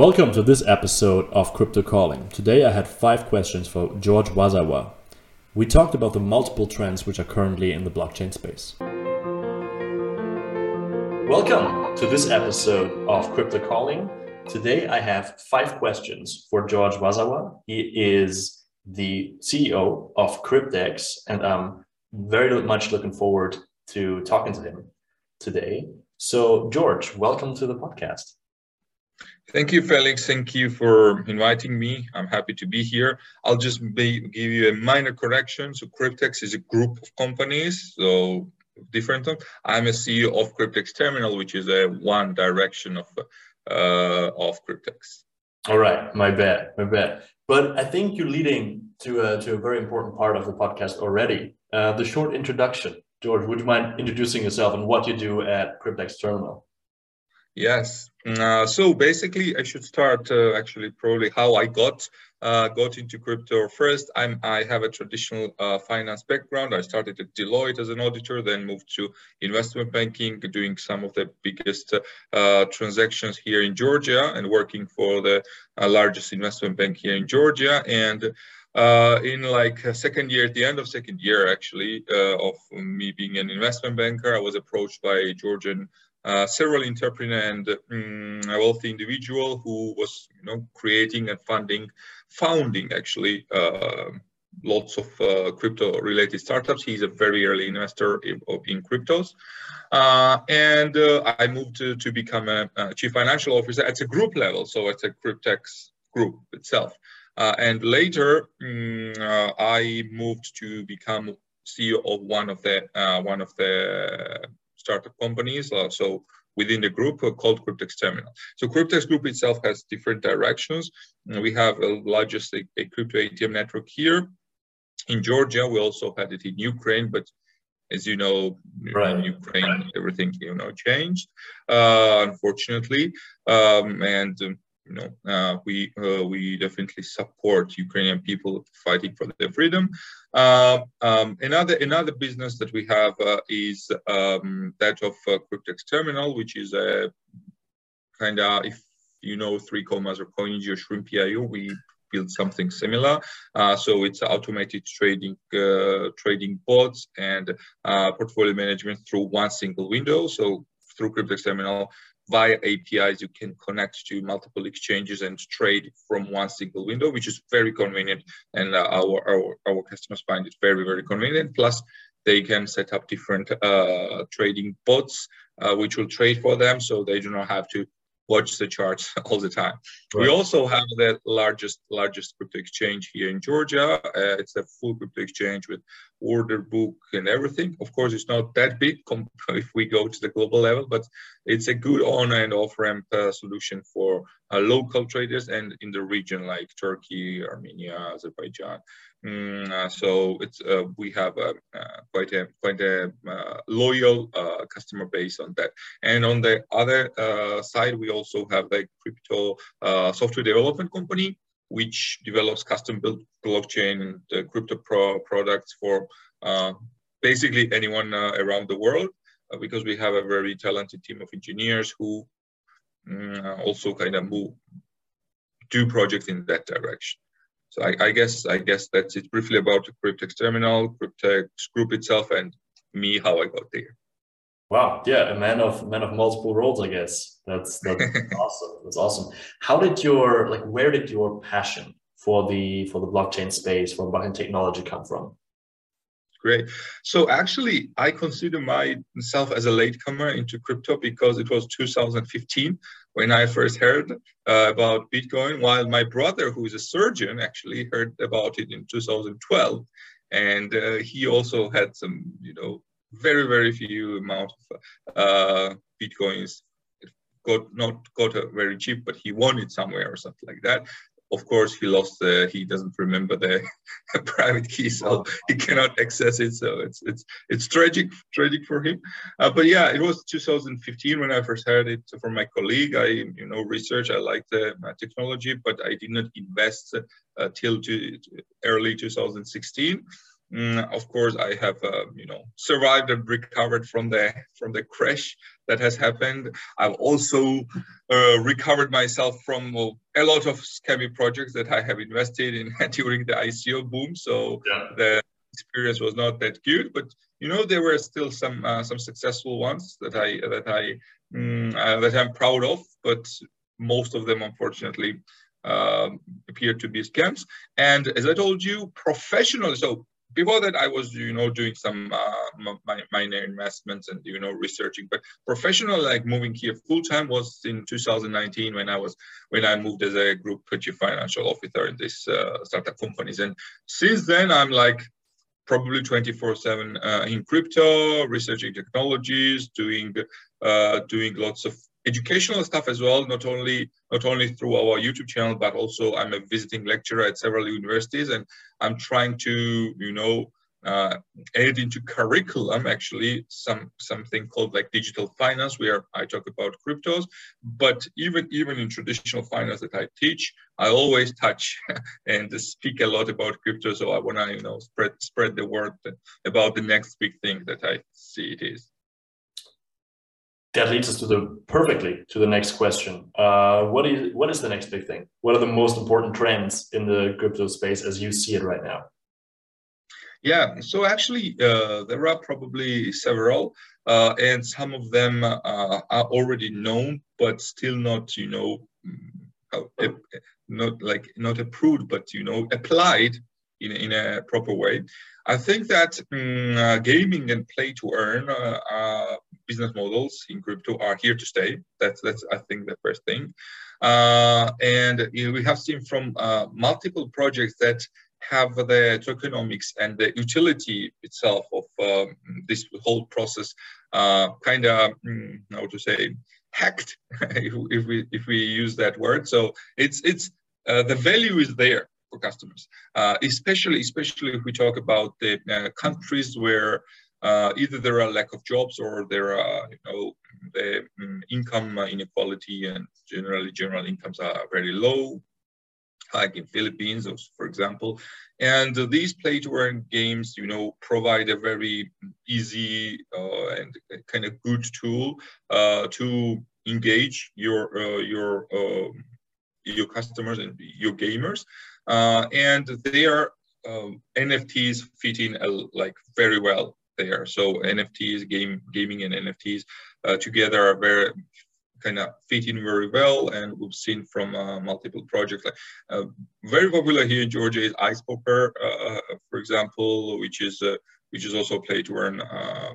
Welcome to this episode of Crypto Calling. Today I had five questions for George Gvazava. We talked about the multiple trends which are currently in the blockchain space. Welcome to this episode of Crypto Calling. Today I have five questions for George Gvazava. He is the CEO of Cryptx, and I'm very much looking forward to talking to him today. So, George, welcome to the podcast. Thank you, Felix. Thank you for inviting me. I'm happy to be here. I'll just be, give you a minor correction. So Cryptx is a group of companies, so different. I'm a CEO of Cryptx Terminal, which is a one direction of uh, of Cryptx. All right, my bad, my bad. But I think you're leading to a, to a very important part of the podcast already. Uh, the short introduction. George, would you mind introducing yourself and what you do at Cryptx Terminal? Yes. Uh, so basically, I should start uh, actually probably how I got uh, got into crypto. First, I'm I have a traditional uh, finance background. I started at Deloitte as an auditor, then moved to investment banking, doing some of the biggest uh, transactions here in Georgia, and working for the uh, largest investment bank here in Georgia. And in like second year, at the end of second year, actually, of me being an investment banker, I was approached by a Georgian uh, several entrepreneur and um, a wealthy individual who was you know creating and funding founding actually uh, lots of uh, crypto related startups. He's a very early investor in, in cryptos. Uh, and uh, i moved to, to become a, a, chief financial officer at a group level so it's a cryptx group itself. And later um, i moved to become ceo of one of the one of the startup companies. Uh, so within the group uh, called Cryptx Terminal. So Cryptx Group itself has different directions. We have a largest a, a crypto ATM network here in Georgia. We also had it in Ukraine, but as you know, right. in Ukraine, everything you know changed, uh, unfortunately. Um, and um, you know, uh, we uh, we definitely support Ukrainian people fighting for their freedom. Uh, um, another another business that we have uh, is um, that of uh, Cryptx Terminal, which is a kind of if you know 3Commas or Coinigy or Shrimpy.io, we build something similar. Uh, so it's automated trading trading bots and portfolio management through one single window. So through Cryptx Terminal, via APIs, you can connect to multiple exchanges and trade from one single window, which is very convenient. And uh, our, our, our customers find it very, very convenient. Plus, they can set up different uh, trading bots, uh, which will trade for them. So they do not have to watch the charts all the time. Right. We also have the largest largest crypto exchange here in Georgia. Uh, it's a full crypto exchange with order book and everything. Of course, it's not that big if we go to the global level, but it's a good on and off ramp uh, solution for uh, local traders and in the region like Turkey, Armenia, Azerbaijan. Mm, uh, so it's uh, we have a, uh, quite a quite a uh, loyal uh, customer base on that. And on the other uh, side, we also have a crypto software development company which develops custom built blockchain and uh, crypto pro products for uh, basically anyone uh, around the world. because we have a very talented team of engineers who mm, also kind of move do projects in that direction. So I, I, guess I guess that's it briefly about the Cryptx terminal, Cryptx group itself, and me how I got there. Wow, yeah, a man of man of multiple roles, I guess. That's that's awesome. That's awesome. How did your like where did your passion for the for the blockchain space, for blockchain technology come from? Great. So actually, I consider myself as a latecomer into crypto because it was 2015 when I first heard uh, about Bitcoin, while my brother, who is a surgeon, actually heard about it in 2012. And uh, he also had some, you know, very, very few amount of uh, Bitcoins. got not got a very cheap, but he won it somewhere or something like that. Of course he lost the he doesn't remember the private key so he cannot access it so it's it's it's tragic tragic for him. Uh, but yeah it was 2015 when i first heard it from my colleague. I you know research i like the uh, technology but i did not invest uh, till to early 2016 Mm, of course, I have uh, you know survived and recovered from the from the crash that has happened. I've also uh, recovered myself from a lot of scammy projects that I have invested in during the ICO boom. So yeah. the experience was not that good, but you know there were still some uh, some successful ones that I that I mm, uh, that I'm proud of. But most of them, unfortunately, uh, appear to be scams. And as I told you, professional. So before that, I was, you know, doing some uh, minor investments and, you know, researching. But professional, like moving here full time, was in 2019 when I was when I moved as a group chief financial officer in this uh, startup companies. And since then, I'm like probably 24/7 uh, in crypto, researching technologies, doing uh, doing lots of educational stuff as well not only not only through our youtube channel but also i'm a visiting lecturer at several universities and i'm trying to you know uh, add into curriculum actually some something called like digital finance where i talk about cryptos. But even even in traditional finance that i teach i always touch and speak a lot about crypto. So i want to you know spread spread the word about the next big thing that i see it is that leads us to the perfectly to the next question. Uh, what is what is the next big thing? What are the most important trends in the crypto space as you see it right now? Yeah, so actually, uh, there are probably several, uh, and some of them uh, are already known, but still not, you know, mm, not like not approved, but you know, applied in, in a proper way. I think that um, gaming and play to earn uh, business models in crypto are here to stay. That's that's I think the first thing. Uh, and you know, we have seen from uh, multiple projects that have the tokenomics and the utility itself of um, this whole process uh, kind of mm, how to say hacked if, if, we if we use that word. So it's it's uh, the value is there for customers, uh, especially especially if we talk about the uh, countries where uh, either there are lack of jobs or there are you know the um, income inequality and generally general incomes are very low like in Philippines, for example. And uh, these play to earn games, you know, provide a very easy uh, and kind of good tool uh, to engage your your um, your customers and your gamers uh, and they are um, NFTs fit in uh, like very well there. So NFTs, game gaming, and NFTs uh, together are very kind of fit in very well. And we've seen from uh, multiple projects, like uh, very popular here in Georgia is Ice Poker, uh, for example, which is which is also play to earn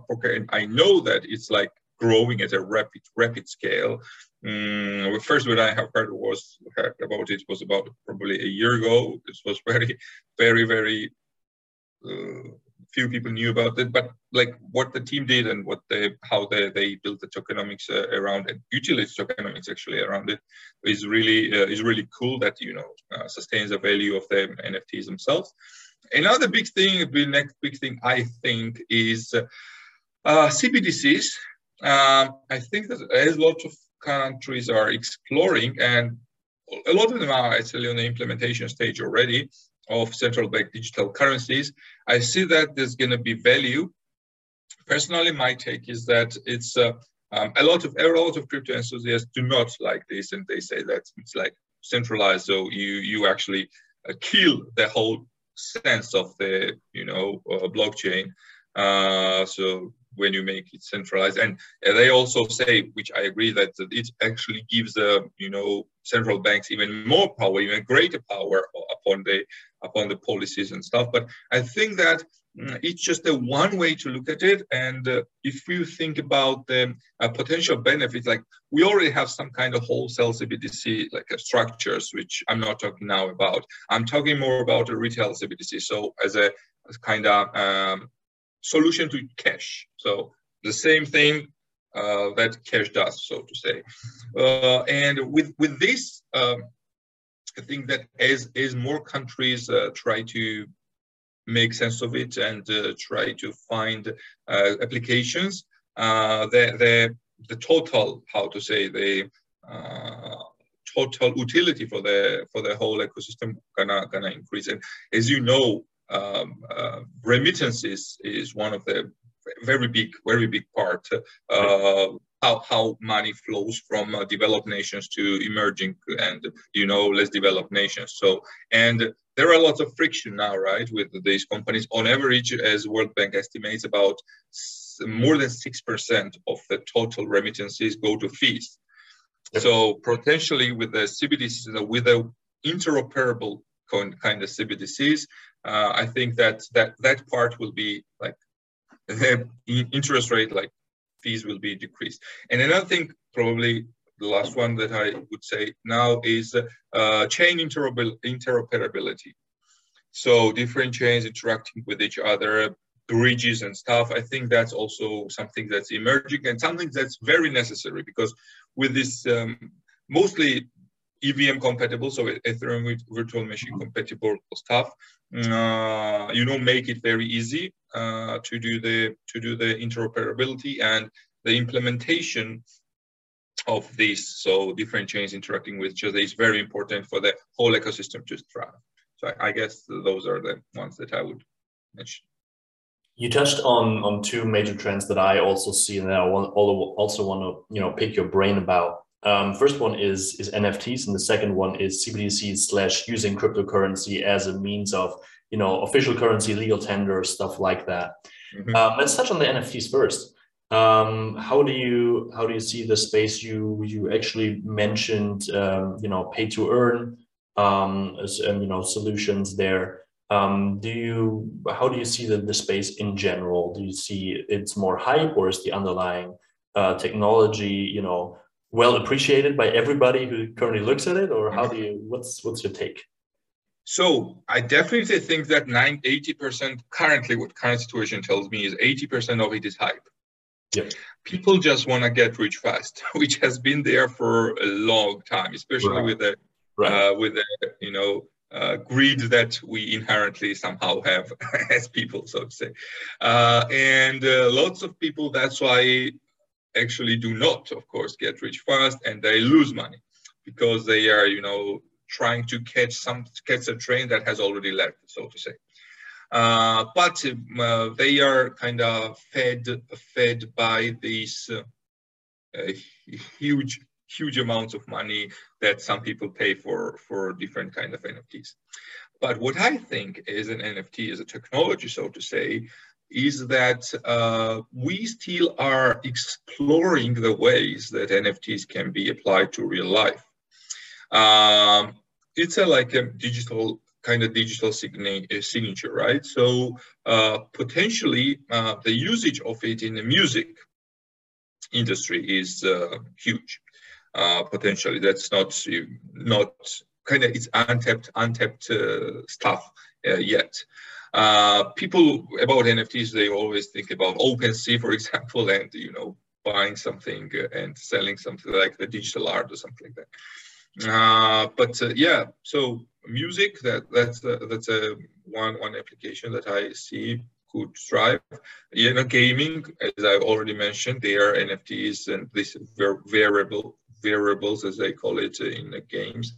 poker. And I know that it's like growing at a rapid rapid scale. Um, first, when I have heard was heard about it was about probably a year ago. This was very, very, very uh, few people knew about it. But like what the team did and what they how they, they built the tokenomics uh, around it, utility tokenomics actually around it, is really uh, is really cool. That you know uh, sustains the value of the NFTs themselves. Another big thing, the next big thing I think is uh, CBDCs. Um, I think that a lot of countries are exploring, and a lot of them are actually on the implementation stage already of central bank digital currencies. I see that there's going to be value. Personally, my take is that it's uh, um, a lot of a lot of crypto enthusiasts do not like this, and they say that it's like centralized, so you you actually uh, kill the whole sense of the you know uh, blockchain. Uh, so when you make it centralized. And they also say, which I agree, that it actually gives the you know central banks even more power, even greater power upon the upon the policies and stuff. But I think that mm, it's just a one way to look at it. And uh, if you think about the uh, potential benefits, like we already have some kind of wholesale CBDC like uh, structures, which I'm not talking now about. I'm talking more about a retail CBDC. So as a as kind of um, solution to cash. So the same thing uh, that cash does, so to say. Uh, and with with this, um, I think that as as more countries uh, try to make sense of it and uh, try to find uh, applications, uh, the the the total, how to say, the total utility for the for the whole ecosystem gonna gonna increase. And as you know, um, uh, remittances is one of the very big, very big part. Uh, how, how money flows from uh, developed nations to emerging and you know less developed nations. So and there are lots of friction now, right, with these companies. On average, as World Bank estimates, about more than six percent of the total remittances go to fees. So potentially with the CBDCs, with the interoperable kind of CBDCs, uh, I think that that that part will be like the interest rate like fees will be decreased. And another thing, probably the last one that I would say now is uh, chain interoperability. So different chains interacting with each other, bridges and stuff. I think that's also something that's emerging and something that's very necessary because with this um, mostly EVM compatible, so Ethereum virtual machine compatible stuff, uh, you know, make it very easy uh, to do the to do the interoperability and the implementation of this. So different chains interacting with each other is very important for the whole ecosystem to thrive. So I, I guess those are the ones that I would mention. You touched on on two major trends that I also see, and I want, also want to you know pick your brain about. Um, first one is is NFTs, and the second one is CBDC slash using cryptocurrency as a means of you know official currency, legal tender, stuff like that. Mm-hmm. Um, let's touch on the NFTs first. Um, how do you how do you see the space you you actually mentioned? Um, you know, pay to earn, um, as, and you know solutions there. Um, do you how do you see the, the space in general? Do you see it's more hype or is the underlying uh, technology you know well appreciated by everybody who currently looks at it, or how do you what's what's your take? So I definitely think that 90, 80% currently what current situation tells me is 80% of it is hype. Yeah. People just want to get rich fast, which has been there for a long time, especially right. with the right. uh, with the you know uh, greed that we inherently somehow have as people, so to say. Uh, and uh, lots of people, that's why actually do not, of course, get rich fast and they lose money because they are, you know, trying to catch some catch a train that has already left, so to say. Uh, but uh, they are kind of fed fed by these uh, huge huge amounts of money that some people pay for for different kind of NFTs. But what I think is an NFT is a technology, so to say, is that uh, we still are exploring the ways that NFTs can be applied to real life. Um, it's a, like a digital kind of digital uh, signature, right? So uh, potentially uh, the usage of it in the music industry is uh, huge. Uh, potentially, that's not not kind of it's untapped untapped stuff yet. People about NFTs, they always think about OpenSea, for example, and you know buying something and selling something like the digital art or something like that. Uh, but uh, yeah, so music that that's that's a one one application that I see could thrive. You know, gaming, as I've already mentioned, there are NFTs and these variable variables, as they call it in the games.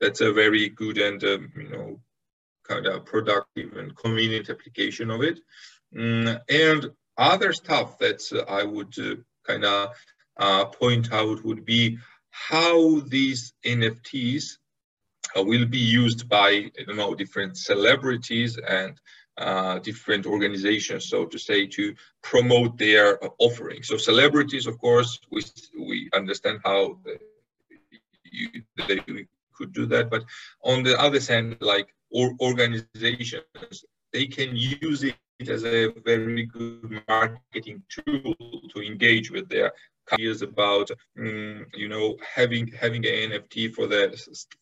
That's a very good and um, you know kind of productive and convenient application of it. Mm, and other stuff that uh, I would uh, kind of uh, point out would be how these NFTs uh, will be used by you know different celebrities and uh, different organizations, so to say, to promote their uh, offering. So celebrities, of course, we we understand how you, they could do that, but on the other hand, like or organizations, they can use it as a very good marketing tool to engage with their ideas about um, you know having having an NFT for the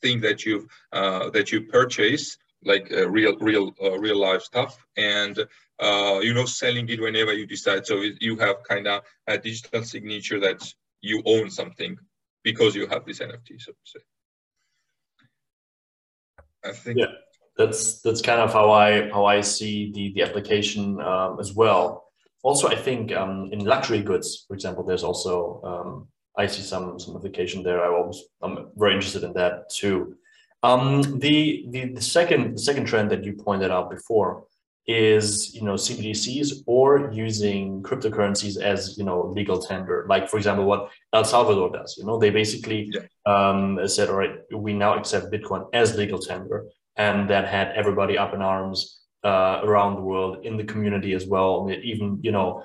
thing that you uh, that you purchase like uh, real real uh, real life stuff and uh, you know selling it whenever you decide. So you have kind of a digital signature that you own something because you have this NFT so to say. I think yeah that's that's kind of how I how I see the the application um, as well also, I think um, in luxury goods, for example, there's also um, I see some some application there. I always I'm very interested in that too. Um, the, the the second the second trend that you pointed out before is you know CBDCs or using cryptocurrencies as you know legal tender. Like for example, what El Salvador does. You know, they basically yeah. um, said, all right, we now accept Bitcoin as legal tender, and that had everybody up in arms uh, around the world in the community as well. Even you know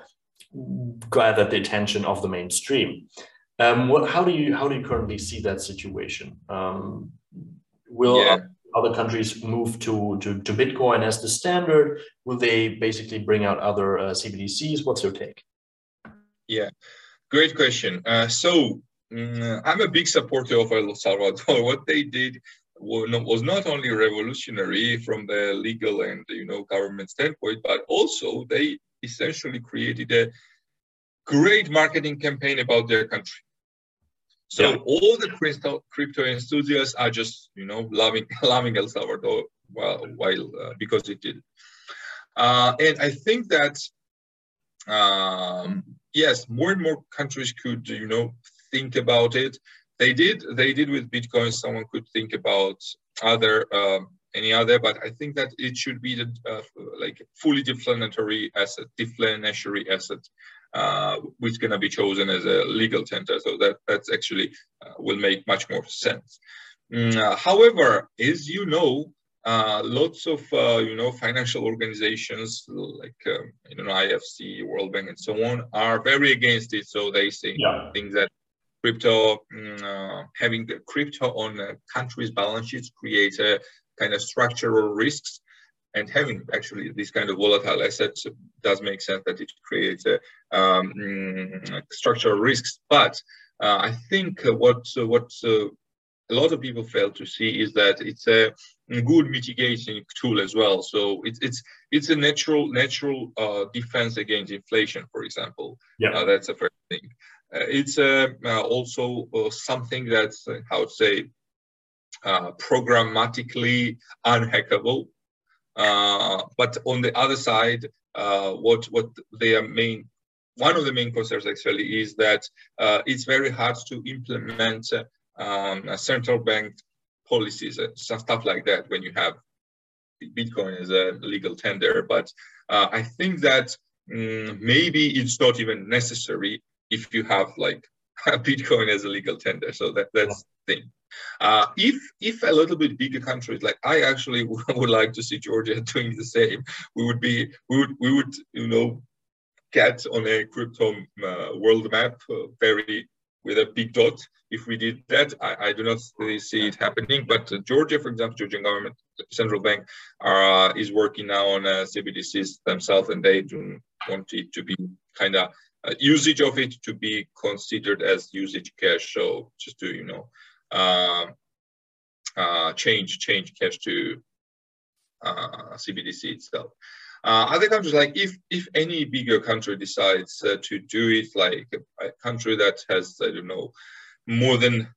gathered the attention of the mainstream. Um, what, how do you how do you currently see that situation? Um, will yeah. other countries move to, to to Bitcoin as the standard? Will they basically bring out other uh, CBDCs? What's your take? Yeah, great question. Uh, so mm, I'm a big supporter of El Salvador. what they did was not only revolutionary from the legal and you know government standpoint, but also they essentially created a great marketing campaign about their country. So yeah. all the crypto, crypto enthusiasts are just you know loving loving El Salvador while while uh, because it did. Uh, and I think that um, yes, more and more countries could you know think about it. They did they did with Bitcoin. Someone could think about other uh, any other, but I think that it should be the uh, like fully deflationary asset, deflationary asset, uh, which to be chosen as a legal tender. So that that's actually uh, will make much more sense. Mm, uh, however, as you know, uh, lots of uh, you know financial organizations like um, you know IFC, World Bank, and so on are very against it. So they say yeah. things that crypto um, having the crypto on a country's balance sheets creates a kind of structural risks and having actually these kind of volatile assets does make sense that it creates a, um, mm, structural risks. But uh, I think what what uh, a lot of people fail to see is that it's a good mitigating tool as well. So it's it's it's a natural natural uh, defense against inflation, for example. Yeah, uh, that's the first thing. Uh, it's uh, also something that's how to say uh, programmatically unhackable. Uh, but on the other side, uh, what what their main one of the main concerns actually is that uh, it's very hard to implement um, central bank policies, uh, stuff like that, when you have Bitcoin as a legal tender. But uh, I think that um, maybe it's not even necessary if you have like Bitcoin as a legal tender. So that that's the thing. Uh, if if a little bit bigger countries, like I actually would like to see Georgia doing the same, we would be we would we would you know get on a crypto uh, world map uh, very with a big dot. If we did that, I, I do not really see it happening. But uh, Georgia, for example, Georgian government, central bank, are, uh, is working now on uh, CBDCs themselves, and they do want it to be kind of uh, usage of it to be considered as usage cash. So just to you know um, uh, change change cash to uh, CBDC itself. Uh, other countries, like if if any bigger country decides uh, to do it, like a, country that has I don't know more than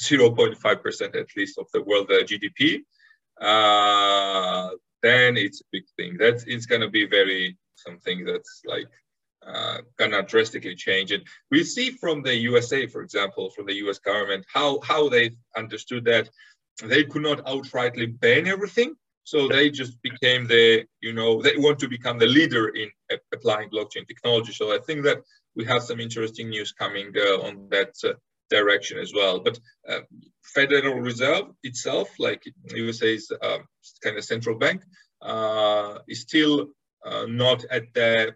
0.5 percent at least of the world uh, GDP, uh, then it's a big thing. That's it's gonna be very something that's like uh, gonna drastically change. And we see from the USA, for example, from the US government, how, how they understood that they could not outrightly ban everything. So they just became the, you know, they want to become the leader in applying blockchain technology. So I think that we have some interesting news coming uh, on that uh, direction as well. But uh, Federal Reserve itself, like USA's um, kind of central bank, uh, is still uh, not at the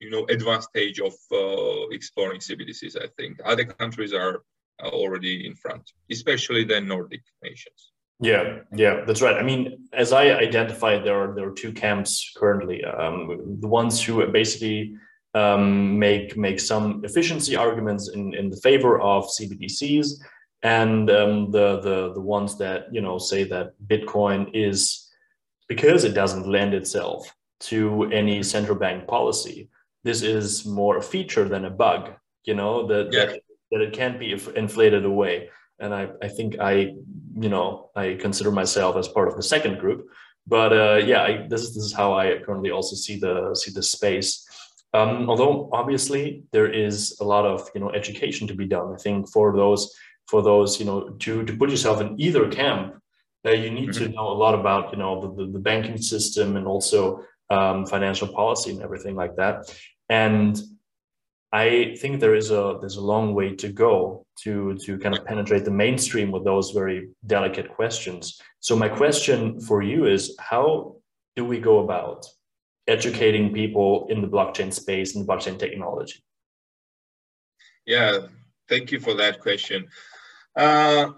you know advanced stage of uh, exploring CBDCs. I think other countries are already in front, especially the Nordic nations. Yeah, yeah, that's right. I mean, as I identified, there are there are two camps currently. Um, the ones who basically um, make make some efficiency arguments in, in the favor of CBDCs, and um, the the the ones that you know say that Bitcoin is because it doesn't lend itself to any central bank policy this is more a feature than a bug you know that yeah. that, that it can't be inflated away and I, I think i you know i consider myself as part of the second group but uh, yeah I, this, is, this is how i currently also see the see the space um, although obviously there is a lot of you know education to be done i think for those for those you know to to put yourself in either camp uh, you need mm-hmm. to know a lot about you know the, the, the banking system and also um, financial policy and everything like that. And I think there is a there's a long way to go to to kind of penetrate the mainstream with those very delicate questions. So my question for you is how do we go about educating people in the blockchain space and blockchain technology? Yeah, thank you for that question. Uh,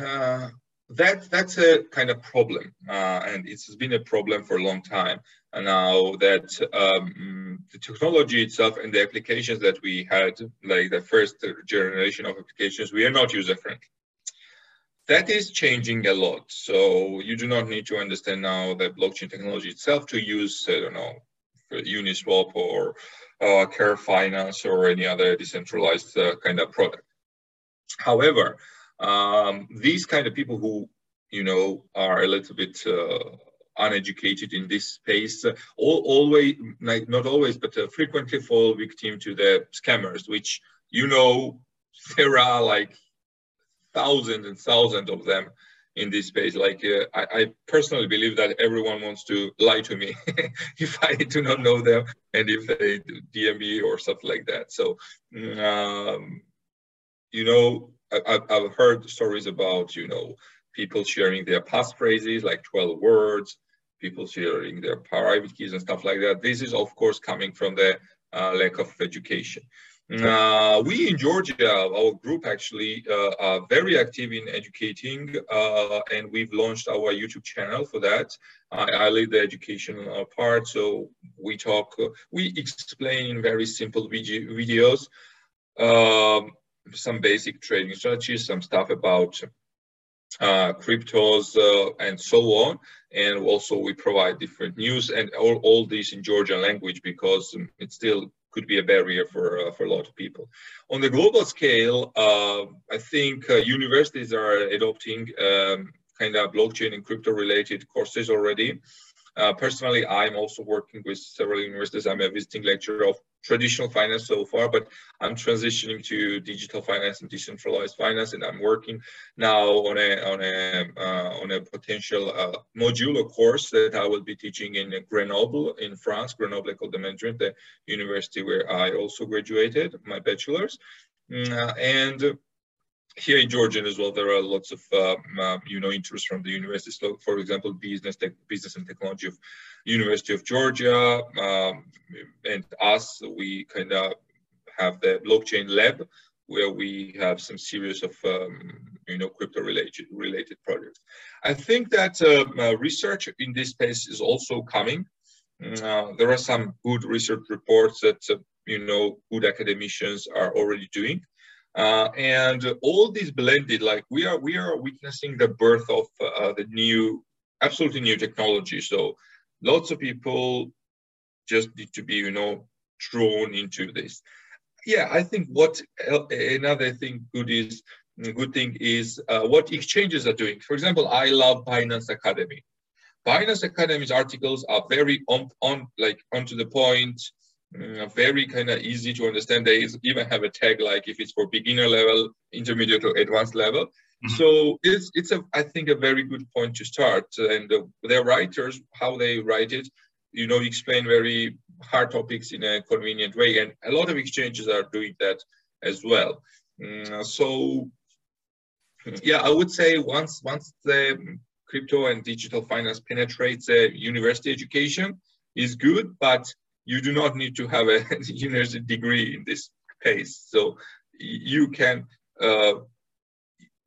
uh, that that's a kind of problem, uh, and it's been a problem for a long time. And now that um, the technology itself and the applications that we had, like the first generation of applications, we are not user friendly. That is changing a lot. So you do not need to understand now the blockchain technology itself to use, I don't know, Uniswap or uh, Care Finance or any other decentralized uh, kind of product. However, um, these kind of people who you know are a little bit uh, uneducated in this space uh, all, always like not always but uh, frequently fall victim to the scammers which you know there are like thousands and thousands of them in this space. Like uh, I, I, personally believe that everyone wants to lie to me if i do not know them and if they dm me or something like that. So um, you know I, have heard stories about, you know, people sharing their passphrases, like 12 words, people sharing their private keys and stuff like that. This is, of course, coming from the uh, lack of education. Uh, we in Georgia, our group actually uh, are very active in educating, uh, and we've launched our YouTube channel for that. I, lead the educational part, so we talk, we explain in very simple video, videos. Um, some basic trading strategies, some stuff about uh, cryptos uh, and so on. And also we provide different news and all, all these in Georgian language because um, it still could be a barrier for, uh, for a lot of people. On the global scale, uh, I think uh, universities are adopting um, kind of blockchain and crypto related courses already. Uh, personally, I'm also working with several universities. I'm a visiting lecturer of traditional finance so far, but I'm transitioning to digital finance and decentralized finance, and I'm working now on a on a uh, on a potential uh, modular course that I will be teaching in Grenoble in France, Grenoble de Management, the university where I also graduated my bachelor's, mm, uh, and here in Georgia as well, there are lots of um, uh, you know interest from the universities. So, for example, business tech, business and technology of University of Georgia, um, and us. We kind of have the blockchain lab where we have some series of um, you know crypto related related projects. I think that um, uh, research in this space is also coming. Uh, there are some good research reports that uh, you know good academicians are already doing. Uh, and all these blended, like we are, we are witnessing the birth of uh, the new, absolutely new technology. So lots of people just need to be, you know, drawn into this. Yeah, I think what another thing good is good thing is uh, what exchanges are doing. For example, I love Binance Academy. Binance Academy's articles are very on, on like onto the point, very kind of easy to understand. They even have a tag like if it's for beginner level, intermediate or advanced level. Mm-hmm. So it's it's a I think a very good point to start. And uh, their writers, how they write it, you know, explain very hard topics in a convenient way. And a lot of exchanges are doing that as well. Mm, so yeah, I would say once once the crypto and digital finance penetrates the university education is good, but you do not need to have a university degree in this case. So you can, uh,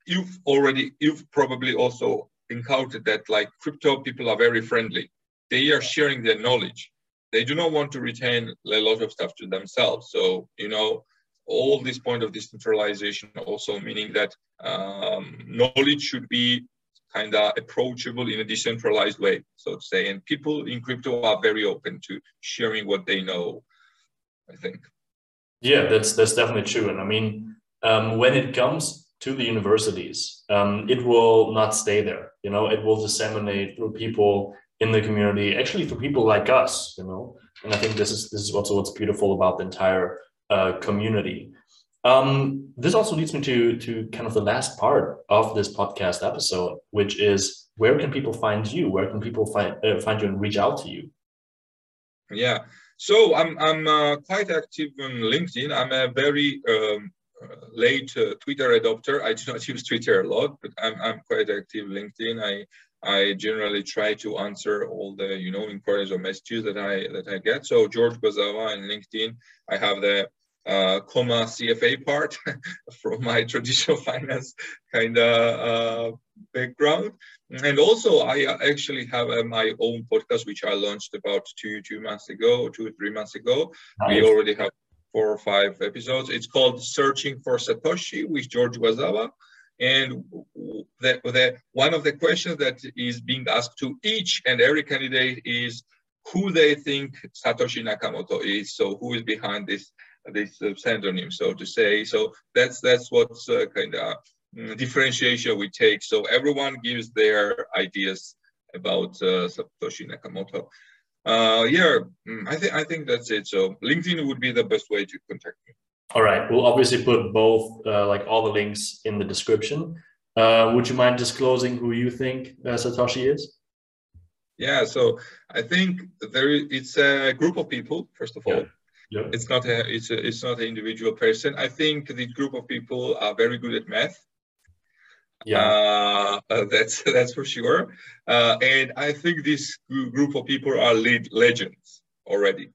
you've already, you've probably also encountered that like crypto people are very friendly. They are sharing their knowledge. They do not want to retain a lot of stuff to themselves. So, you know, all this point of decentralization also meaning that um, knowledge should be kind of approachable in a decentralized way, so to say. And people in crypto are very open to sharing what they know, I think. Yeah, that's that's definitely true. And I mean, um, when it comes to the universities, um, it will not stay there. You know, it will disseminate through people in the community, actually through people like us. You know, and I think this is this is also what's beautiful about the entire uh, community. Um, this also leads me to to kind of the last part of this podcast episode, which is where can people find you? Where can people find uh, find you and reach out to you? Yeah, so I'm I'm uh, quite active on LinkedIn. I'm a very um, uh, late uh, Twitter adopter. I do not use Twitter a lot, but I'm I'm quite active LinkedIn. I I generally try to answer all the you know inquiries or messages that I that I get. So George Gvazava and LinkedIn. I have the uh, comma CFA part from my traditional finance kind of uh, background. And also, I actually have uh, my own podcast, which I launched about two two months ago, two or three months ago. Nice. We already have four or five episodes. It's called Searching for Satoshi with George Gvazava. And the, the, one of the questions that is being asked to each and every candidate is who they think Satoshi Nakamoto is. So who is behind this this pseudonym, so to say. So that's that's what's uh, kind of mm, differentiation we take. So everyone gives their ideas about uh, Satoshi Nakamoto. Uh, yeah, mm, I think I think that's it. So LinkedIn would be the best way to contact me. All right, we'll obviously put both, uh, like all the links in the description. Uh, would you mind disclosing who you think uh, Satoshi is? Yeah, so I think there it's a group of people. First of all, yeah. Yeah. It's not a it's a, it's not an individual person. I think the group of people are very good at math. Yeah, uh, uh, that's that's for sure. Uh, and I think this group of people are lead legends already,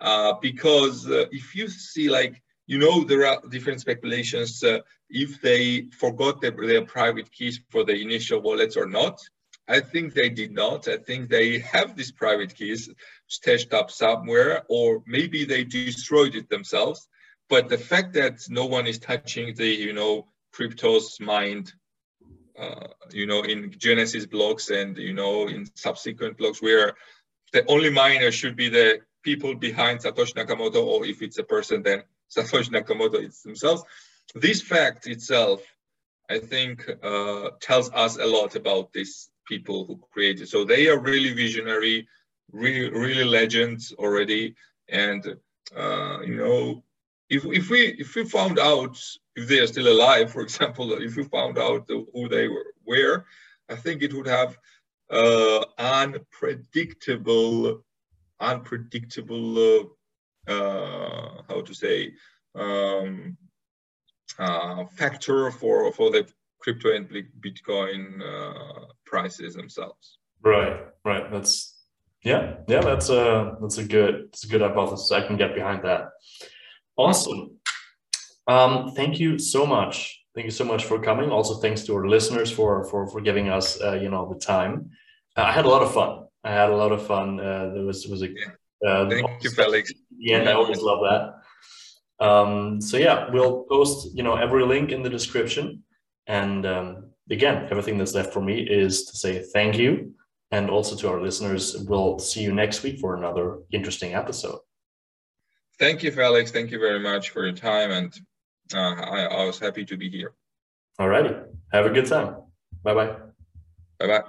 uh, because uh, if you see like you know there are different speculations uh, if they forgot their, their private keys for the initial wallets or not. I think they did not. I think they have these private keys stashed up somewhere, or maybe they destroyed it themselves. But the fact that no one is touching the, you know, cryptos mined, uh, you know, in Genesis blocks and, you know, in subsequent blocks where the only miner should be the people behind Satoshi Nakamoto, or if it's a person, then Satoshi Nakamoto it's themselves. This fact itself, I think, uh, tells us a lot about this people who created. So they are really visionary, really, really legends already. And uh, you know, if if we if we found out if they are still alive, for example, if we found out who they were, where, I think it would have uh, unpredictable, unpredictable, uh, uh, how to say, um, uh, factor for for the crypto and Bitcoin uh, prices themselves. Right, right. That's yeah, yeah. That's a that's a good that's a good hypothesis. I can get behind that. Awesome. Um, thank you so much. Thank you so much for coming. Also, thanks to our listeners for for for giving us uh, you know the time. Uh, I had a lot of fun. I had a lot of fun. Uh, there was was a uh, thank you, Felix. Yeah, I always love that. Um, so yeah, we'll post you know every link in the description. And um, again, everything that's left for me is to say thank you. And also to our listeners, we'll see you next week for another interesting episode. Thank you, Felix. Thank you very much for your time. And uh, I, I was happy to be here. All righty. Have a good time. Bye bye. Bye bye.